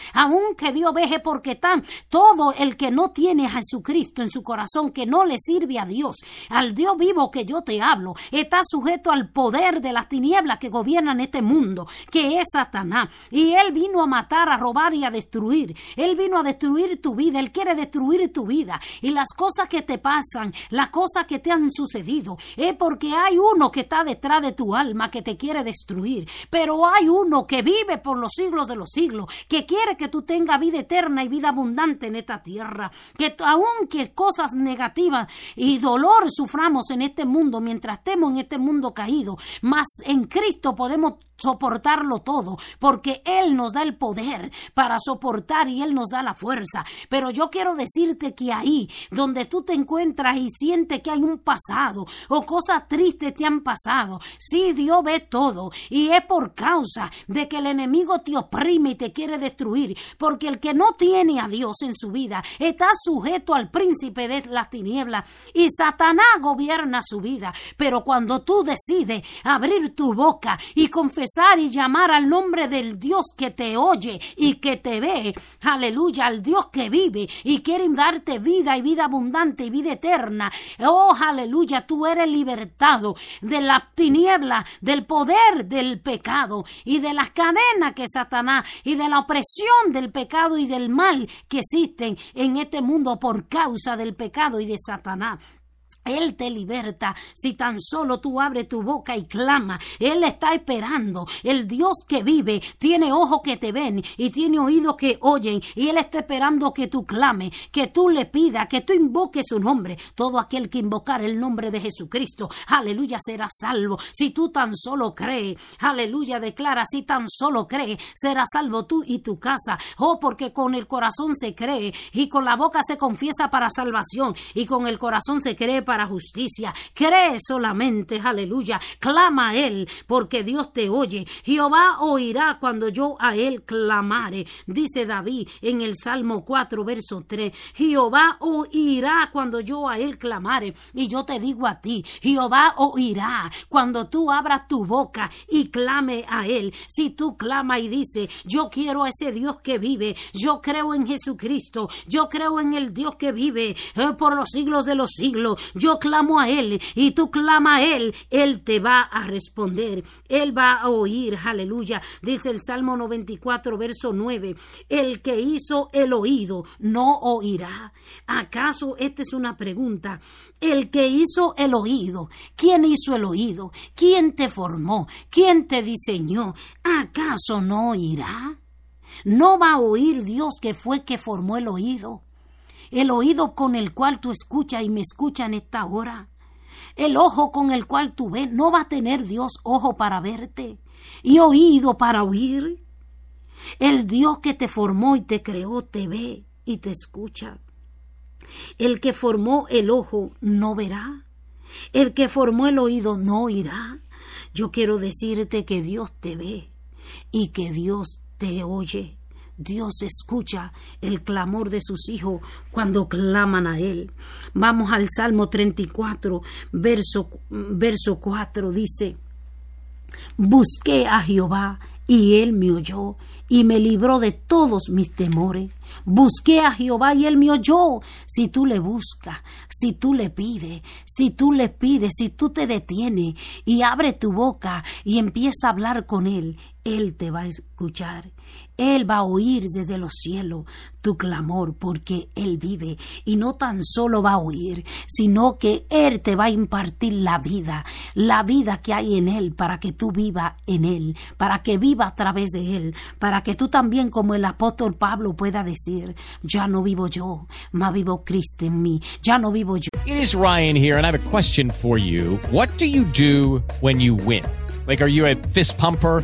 aunque Dios veje porque están todo el que no tiene a Jesucristo en su corazón, que no le sirve a Dios, al Dios vivo que yo te hablo, está sujeto al poder de las tinieblas que gobiernan este mundo, que es Satanás. Y él vino a matar, a robar y a destruir. Él vino a destruir tu vida, él quiere destruir tu vida. Y las cosas que te pasan, las cosas que te han sucedido, es porque hay uno que está detrás de tu alma que te quiere destruir. Pero hay uno que vive por los siglos de los siglos, que quiere que tú tengas vida eterna y vida abundante en esta tierra. Que aunque cosas negativas y dolor suframos en este mundo mientras estemos en este mundo caído, más en Cristo podemos soportarlo todo, porque Él nos da el poder para soportar y Él nos da la fuerza. Pero yo quiero decirte que ahí, donde tú te encuentras y sientes que hay un pasado o cosas tristes te han pasado, sí, Dios ve todo y es por causa de que el enemigo te oprime y te quiere destruir, porque el que no tiene a Dios en su vida está sujeto al príncipe de las tinieblas y Satanás gobierna su vida. Pero cuando tú decides abrir tu boca y confesar y llamar al nombre del Dios que te oye y que te ve, aleluya, al Dios que vive y quiere darte vida y vida abundante y vida eterna. Oh, aleluya, tú eres libertado de la tiniebla, del poder del pecado y de las cadenas que Satanás y de la opresión del pecado y del mal que existen en este mundo por causa del pecado y de Satanás. Él te liberta si tan solo tú abres tu boca y clama. Él está esperando. El Dios que vive tiene ojos que te ven y tiene oídos que oyen. Y Él está esperando que tú clames, que tú le pidas, que tú invoques su nombre. Todo aquel que invocar el nombre de Jesucristo, aleluya, será salvo. Si tú tan solo crees, aleluya, declara, si tan solo crees, será salvo tú y tu casa. Oh, porque con el corazón se cree y con la boca se confiesa para salvación y con el corazón se cree para para justicia. Cree solamente, aleluya. Clama a Él, porque Dios te oye. Jehová oirá cuando yo a Él clamare. Dice David en el Salmo 4, verso 3. Jehová oirá cuando yo a Él clamare. Y yo te digo a ti, Jehová oirá cuando tú abras tu boca y clame a Él. Si tú clama y dice, yo quiero a ese Dios que vive, yo creo en Jesucristo, yo creo en el Dios que vive eh, por los siglos de los siglos clamo a Él y tú clama a Él, Él te va a responder, Él va a oír, aleluya. Dice el Salmo 94, verso 9, el que hizo el oído no oirá. ¿Acaso esta es una pregunta? El que hizo el oído, ¿quién hizo el oído? ¿Quién te formó? ¿Quién te diseñó? ¿Acaso no oirá? No va a oír Dios que fue que formó el oído el oído con el cual tú escuchas y me escuchas en esta hora, el ojo con el cual tú ves, no va a tener Dios ojo para verte y oído para oír. El Dios que te formó y te creó te ve y te escucha. El que formó el ojo no verá. El que formó el oído no oirá. Yo quiero decirte que Dios te ve y que Dios te oye. Dios escucha el clamor de sus hijos cuando claman a Él. Vamos al Salmo 34, verso, verso 4, dice, Busqué a Jehová y Él me oyó y me libró de todos mis temores. Busqué a Jehová y él me oyó. Si tú le buscas, si tú le pides, si tú le pides, si tú te detienes y abre tu boca y empieza a hablar con él, él te va a escuchar. Él va a oír desde los cielos tu clamor porque Él vive y no tan solo va a oír, sino que Él te va a impartir la vida, la vida que hay en Él para que tú viva en Él, para que viva a través de Él, para que tú también como el apóstol Pablo pueda decir ya no vivo yo, ma vivo Cristo en mí, ya no vivo yo. It is Ryan here and I have a question for you. What do you do when you win? Like, are you a fist pumper?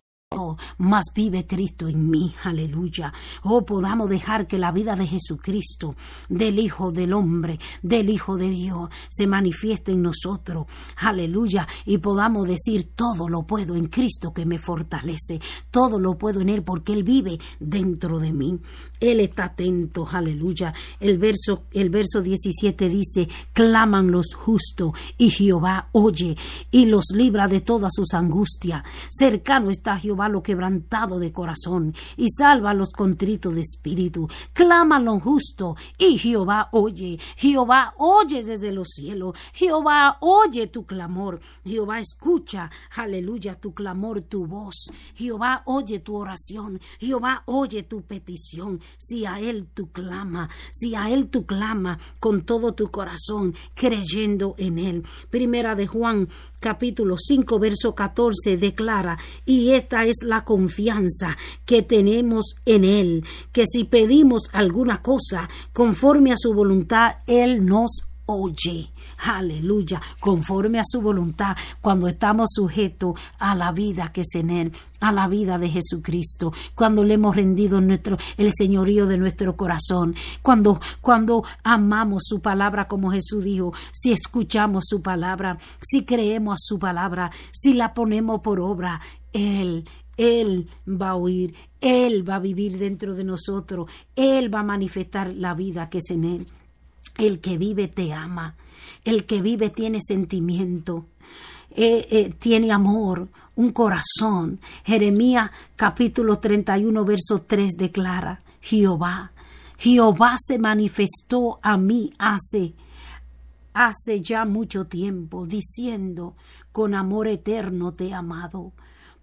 Más vive Cristo en mí, aleluya. Oh, podamos dejar que la vida de Jesucristo, del Hijo del Hombre, del Hijo de Dios, se manifieste en nosotros, aleluya, y podamos decir, todo lo puedo en Cristo que me fortalece, todo lo puedo en Él porque Él vive dentro de mí. Él está atento, aleluya. El verso, el verso 17 dice, claman los justos y Jehová oye y los libra de todas sus angustias. Cercano está Jehová lo quebrantado de corazón y salva a los contritos de espíritu. Claman los justos y Jehová oye. Jehová oye desde los cielos. Jehová oye tu clamor. Jehová escucha, aleluya, tu clamor, tu voz. Jehová oye tu oración. Jehová oye tu petición. Si a Él tú clama, si a Él tú clama con todo tu corazón, creyendo en Él. Primera de Juan capítulo 5, verso 14 declara, y esta es la confianza que tenemos en Él, que si pedimos alguna cosa conforme a su voluntad, Él nos oye. Aleluya, conforme a su voluntad, cuando estamos sujetos a la vida que es en Él, a la vida de Jesucristo, cuando le hemos rendido nuestro, el señorío de nuestro corazón, cuando, cuando amamos su palabra como Jesús dijo, si escuchamos su palabra, si creemos su palabra, si la ponemos por obra, Él él va a oír, Él va a vivir dentro de nosotros, Él va a manifestar la vida que es en Él. El que vive te ama, el que vive tiene sentimiento, eh, eh, tiene amor, un corazón. Jeremías capítulo 31, verso 3 declara, Jehová, Jehová se manifestó a mí hace, hace ya mucho tiempo, diciendo, con amor eterno te he amado.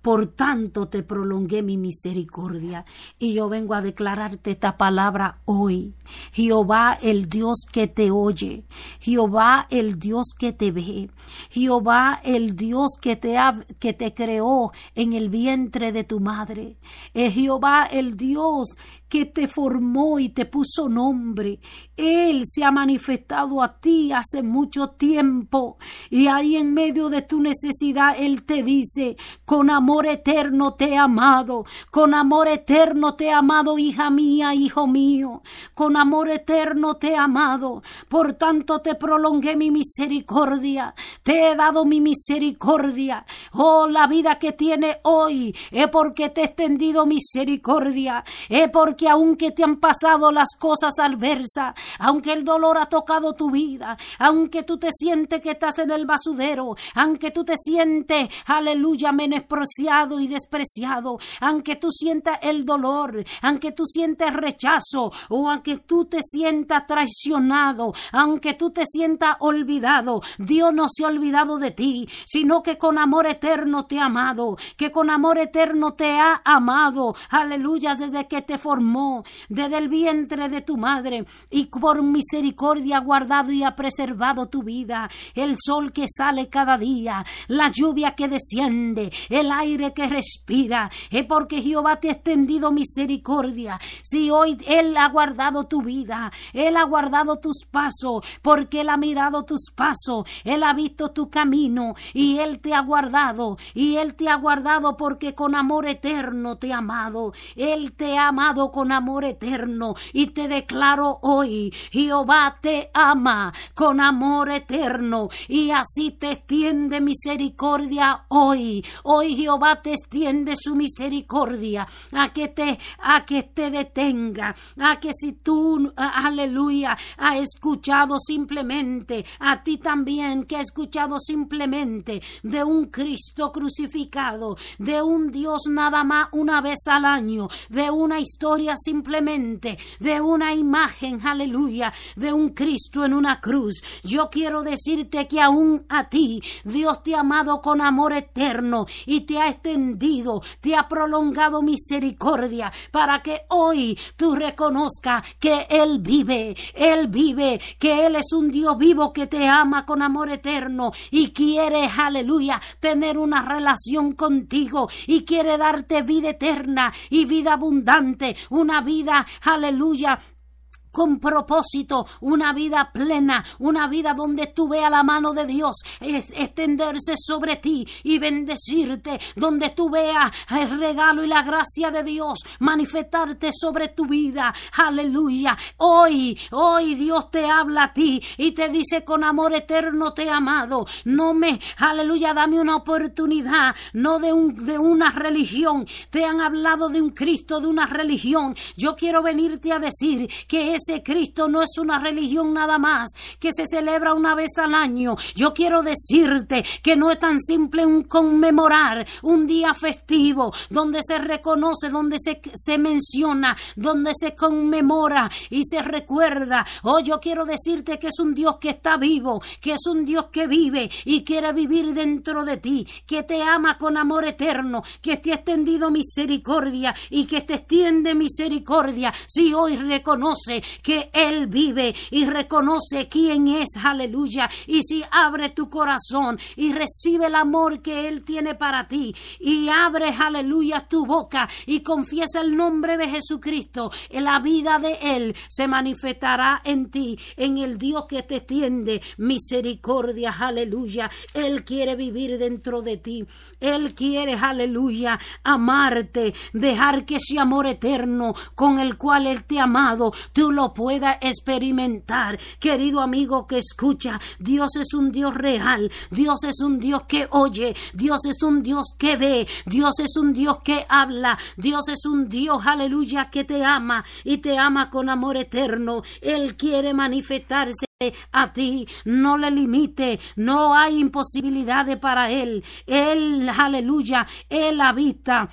Por tanto te prolongué mi misericordia. Y yo vengo a declararte esta palabra hoy. Jehová el Dios que te oye. Jehová el Dios que te ve. Jehová el Dios que te, que te creó en el vientre de tu madre. Es Jehová el Dios que te formó y te puso nombre. Él se ha manifestado a ti hace mucho tiempo. Y ahí en medio de tu necesidad Él te dice, con amor eterno te he amado, con amor eterno te he amado, hija mía, hijo mío, con amor eterno te he amado, por tanto te prolongué mi misericordia, te he dado mi misericordia. Oh, la vida que tiene hoy es porque te he extendido misericordia, es que aunque te han pasado las cosas adversas, aunque el dolor ha tocado tu vida, aunque tú te sientes que estás en el basudero, aunque tú te sientes, aleluya, menospreciado y despreciado, aunque tú sientas el dolor, aunque tú sientes rechazo, o aunque tú te sientas traicionado, aunque tú te sientas olvidado, Dios no se ha olvidado de ti, sino que con amor eterno te ha amado, que con amor eterno te ha amado, aleluya, desde que te desde el vientre de tu madre y por misericordia ha guardado y ha preservado tu vida. El sol que sale cada día, la lluvia que desciende, el aire que respira, es porque Jehová te ha extendido misericordia. Si hoy Él ha guardado tu vida, Él ha guardado tus pasos, porque Él ha mirado tus pasos, Él ha visto tu camino y Él te ha guardado y Él te ha guardado porque con amor eterno te ha amado. Él te ha amado amor eterno. Y te declaro hoy, Jehová te ama con amor eterno. Y así te extiende misericordia hoy. Hoy Jehová te extiende su misericordia a que te, a que te detenga. A que si tú, aleluya, ha escuchado simplemente, a ti también que ha escuchado simplemente de un Cristo crucificado, de un Dios nada más una vez al año, de una historia simplemente de una imagen, aleluya, de un Cristo en una cruz. Yo quiero decirte que aún a ti Dios te ha amado con amor eterno y te ha extendido, te ha prolongado misericordia para que hoy tú reconozcas que Él vive, Él vive, que Él es un Dios vivo que te ama con amor eterno y quiere, aleluya, tener una relación contigo y quiere darte vida eterna y vida abundante, una vida, aleluya, con propósito, una vida plena, una vida donde tú veas la mano de Dios extenderse sobre ti y bendecirte, donde tú veas el regalo y la gracia de Dios manifestarte sobre tu vida. Aleluya. Hoy, hoy Dios te habla a ti y te dice con amor eterno te he amado. No me, aleluya, dame una oportunidad, no de, un, de una religión. Te han hablado de un Cristo, de una religión. Yo quiero venirte a decir que es Ese Cristo no es una religión nada más que se celebra una vez al año. Yo quiero decirte que no es tan simple un conmemorar un día festivo donde se reconoce, donde se, se menciona, donde se conmemora y se recuerda. Oh, yo quiero decirte que es un Dios que está vivo, que es un Dios que vive y quiere vivir dentro de ti, que te ama con amor eterno, que te ha extendido misericordia y que te extiende misericordia si hoy reconoce que Él vive y reconoce quién es, aleluya, y si abre tu corazón y recibe el amor que Él tiene para ti y abre, aleluya, tu boca y confiesa el nombre de Jesucristo, en la vida de Él se manifestará en ti, en el Dios que te extiende misericordia, aleluya. Él quiere vivir dentro de ti. Él quiere, aleluya, amarte, dejar que ese amor eterno con el cual Él te ha amado, puedas experimentar. Querido amigo que escucha, Dios es un Dios real, Dios es un Dios que oye, Dios es un Dios que ve, Dios es un Dios que habla, Dios es un Dios, aleluya, que te ama y te ama con amor eterno. Él quiere manifestarse a ti, no le limite, no hay imposibilidades para él. Él, aleluya, él habita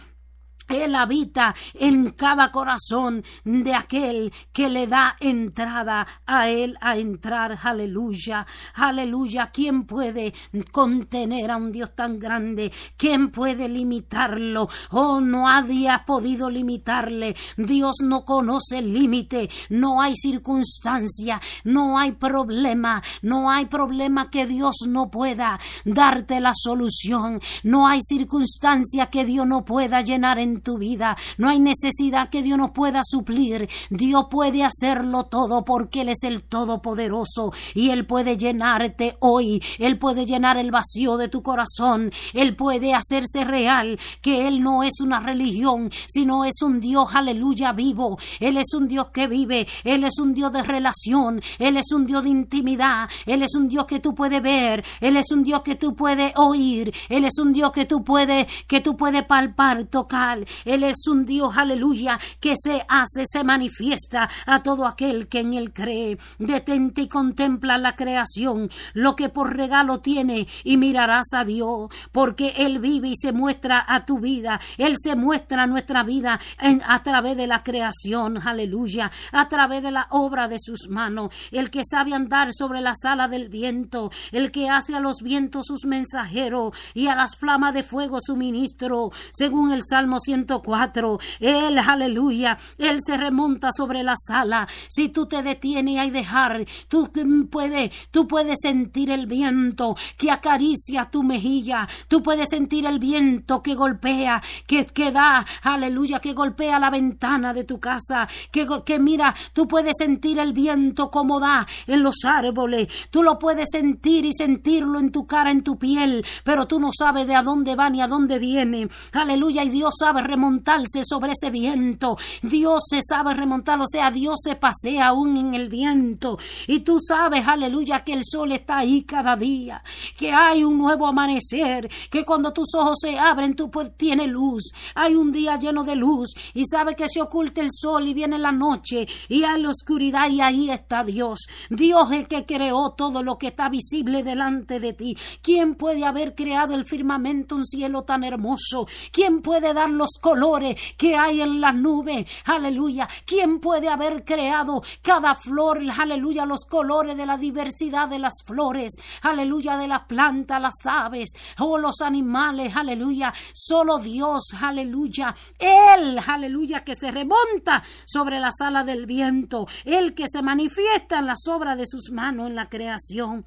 él habita en cada corazón de aquel que le da entrada a Él a entrar. Aleluya, aleluya. ¿Quién puede contener a un Dios tan grande? ¿Quién puede limitarlo? Oh, nadie ha podido limitarle. Dios no conoce el límite. No hay circunstancia, no hay problema, no hay problema que Dios no pueda darte la solución. No hay circunstancia que Dios no pueda llenar en tu vida. No hay necesidad que Dios no pueda suplir. Dios puede hacerlo todo porque Él es el Todopoderoso y Él puede llenarte hoy. Él puede llenar el vacío de tu corazón. Él puede hacerse real que Él no es una religión, sino es un Dios, aleluya, vivo. Él es un Dios que vive. Él es un Dios de relación. Él es un Dios de intimidad. Él es un Dios que tú puedes ver. Él es un Dios que tú puedes oír. Él es un Dios que tú puedes, que tú puedes palpar, tocar. Él es un Dios, aleluya, que se hace, se manifiesta a todo aquel que en Él cree. Detente y contempla la creación, lo que por regalo tiene, y mirarás a Dios, porque Él vive y se muestra a tu vida. Él se muestra a nuestra vida a través de la creación, aleluya, a través de la obra de sus manos. El que sabe andar sobre la sala del viento, el que hace a los vientos sus mensajeros y a las flamas de fuego su ministro, según el Salmo 100 4. Él, aleluya, Él se remonta sobre la sala. Si tú te detienes y dejar, tú puedes, tú puedes sentir el viento que acaricia tu mejilla. Tú puedes sentir el viento que golpea, que, que da, aleluya, que golpea la ventana de tu casa. Que, que mira, tú puedes sentir el viento como da en los árboles. Tú lo puedes sentir y sentirlo en tu cara, en tu piel, pero tú no sabes de a dónde va ni a dónde viene. Aleluya, y Dios sabe remontarse sobre ese viento. Dios se sabe remontar, o sea, Dios se pasea aún en el viento. Y tú sabes, aleluya, que el sol está ahí cada día, que hay un nuevo amanecer, que cuando tus ojos se abren, tú tienes luz. Hay un día lleno de luz y sabe que se oculta el sol y viene la noche y hay la oscuridad y ahí está Dios. Dios es que creó todo lo que está visible delante de ti. ¿Quién puede haber creado el firmamento, un cielo tan hermoso? ¿Quién puede dar los colores? que hay en las nubes. Aleluya. ¿Quién puede haber creado cada flor? Aleluya. Los colores de la diversidad de las flores. Aleluya. De la planta, las aves o oh, los animales. Aleluya. Solo Dios. Aleluya. Él. Aleluya. Que se remonta sobre la sala del viento. Él que se manifiesta en las obras de sus manos en la creación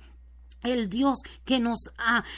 el Dios que nos,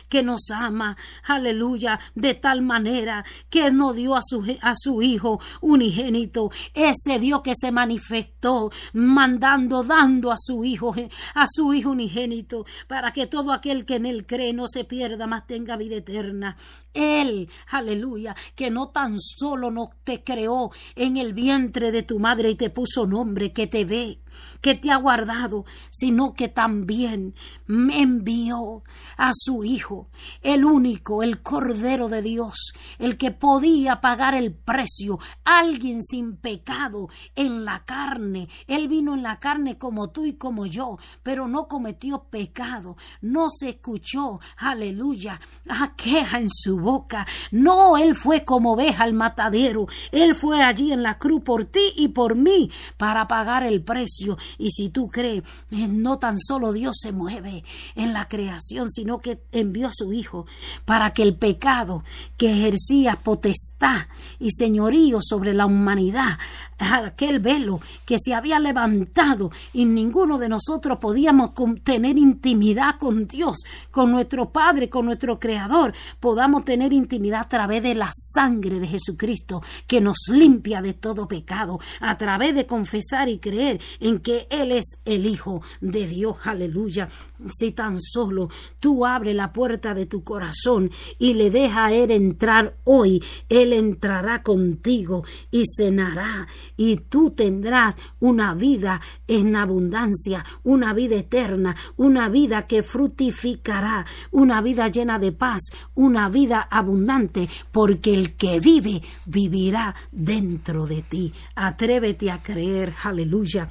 que nos ama, aleluya, de tal manera que nos dio a su, a su Hijo unigénito, ese Dios que se manifestó mandando, dando a su Hijo, a su Hijo unigénito, para que todo aquel que en él cree no se pierda, mas tenga vida eterna. Él, aleluya, que no tan solo no te creó en el vientre de tu madre y te puso nombre, que te ve, que te ha guardado, sino que también en envió a su Hijo, el único, el Cordero de Dios, el que podía pagar el precio, alguien sin pecado en la carne. Él vino en la carne como tú y como yo, pero no cometió pecado, no se escuchó, aleluya, a queja en su boca. No, Él fue como oveja al matadero, Él fue allí en la cruz por ti y por mí para pagar el precio. Y si tú crees, eh, no tan solo Dios se mueve en la creación, sino que envió a su Hijo para que el pecado que ejercía potestad y señorío sobre la humanidad, aquel velo que se había levantado y ninguno de nosotros podíamos tener intimidad con Dios, con nuestro Padre, con nuestro Creador, podamos tener intimidad a través de la sangre de Jesucristo que nos limpia de todo pecado, a través de confesar y creer en que Él es el Hijo de Dios. Aleluya. Si tan solo tú abres la puerta de tu corazón y le deja a Él entrar hoy, Él entrará contigo y cenará y tú tendrás una vida en abundancia, una vida eterna, una vida que frutificará, una vida llena de paz, una vida abundante, porque el que vive vivirá dentro de ti. Atrévete a creer, aleluya.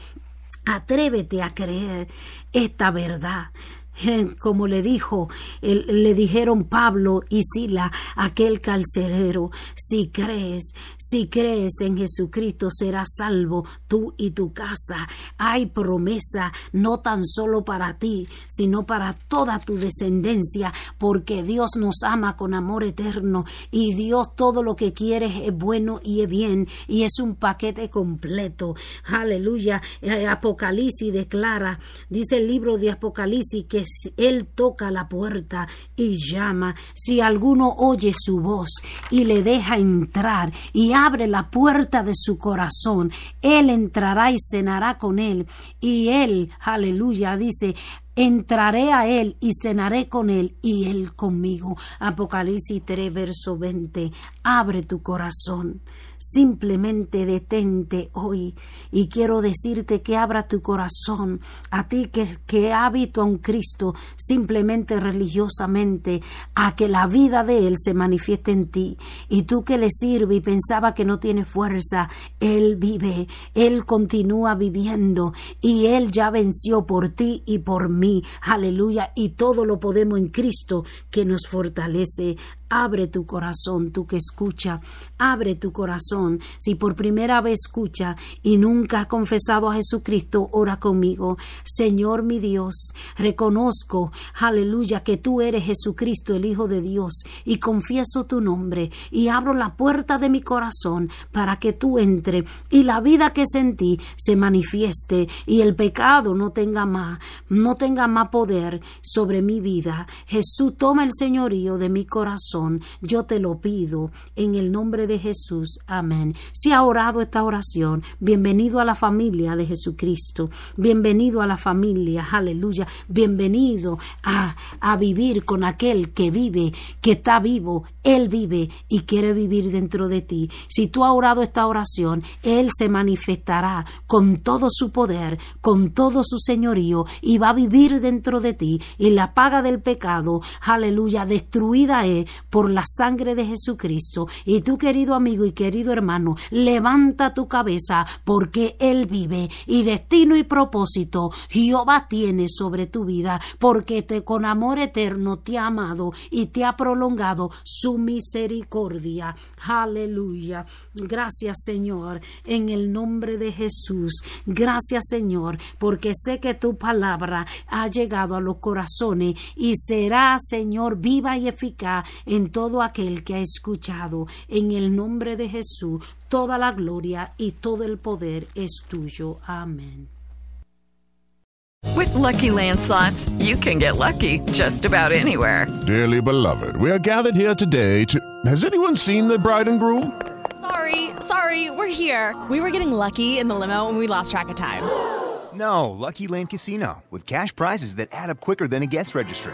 Atrévete a creer esta verdad como le dijo, le dijeron Pablo y Sila, aquel calcerero, si crees, si crees en Jesucristo serás salvo tú y tu casa. Hay promesa no tan solo para ti, sino para toda tu descendencia, porque Dios nos ama con amor eterno y Dios todo lo que quiere es bueno y es bien y es un paquete completo. Aleluya. Eh, Apocalipsis declara, dice el libro de Apocalipsis que él toca la puerta y llama. Si alguno oye su voz y le deja entrar y abre la puerta de su corazón, Él entrará y cenará con Él. Y Él, aleluya, dice, entraré a él y cenaré con él y él conmigo. Apocalipsis 3, verso 20. Abre tu corazón. Simplemente detente hoy y quiero decirte que abra tu corazón a ti que, que habito a un Cristo simplemente religiosamente a que la vida de Él se manifieste en ti y tú que le sirve y pensaba que no tiene fuerza, Él vive, Él continúa viviendo y Él ya venció por ti y por mí. Aleluya. Y todo lo podemos en Cristo que nos fortalece. Abre tu corazón, tú que escucha, abre tu corazón. Si por primera vez escucha y nunca has confesado a Jesucristo, ora conmigo. Señor mi Dios, reconozco, aleluya, que tú eres Jesucristo, el Hijo de Dios, y confieso tu nombre y abro la puerta de mi corazón para que tú entre y la vida que sentí se manifieste y el pecado no tenga más, no tenga más poder sobre mi vida. Jesús, toma el señorío de mi corazón yo te lo pido en el nombre de Jesús. Amén. Si ha orado esta oración, bienvenido a la familia de Jesucristo. Bienvenido a la familia, aleluya. Bienvenido a, a vivir con aquel que vive, que está vivo. Él vive y quiere vivir dentro de ti. Si tú has orado esta oración, Él se manifestará con todo su poder, con todo su señorío y va a vivir dentro de ti. Y la paga del pecado, aleluya, destruida es por la sangre de Jesucristo. Y tú, querido amigo y querido hermano, levanta tu cabeza porque Él vive y destino y propósito Jehová tiene sobre tu vida porque te con amor eterno te ha amado y te ha prolongado su misericordia. Aleluya. Gracias Señor en el nombre de Jesús. Gracias Señor porque sé que tu palabra ha llegado a los corazones y será Señor viva y eficaz en todo aquel que ha escuchado. En el nombre de Jesús, toda la gloria y todo el poder es tuyo. Amén. With lucky landslots, you can get lucky just about anywhere. Dearly beloved, we are gathered here today to. Has anyone seen the bride and groom? Sorry, sorry, we're here. We were getting lucky in the limo and we lost track of time. No, Lucky Land Casino, with cash prizes that add up quicker than a guest registry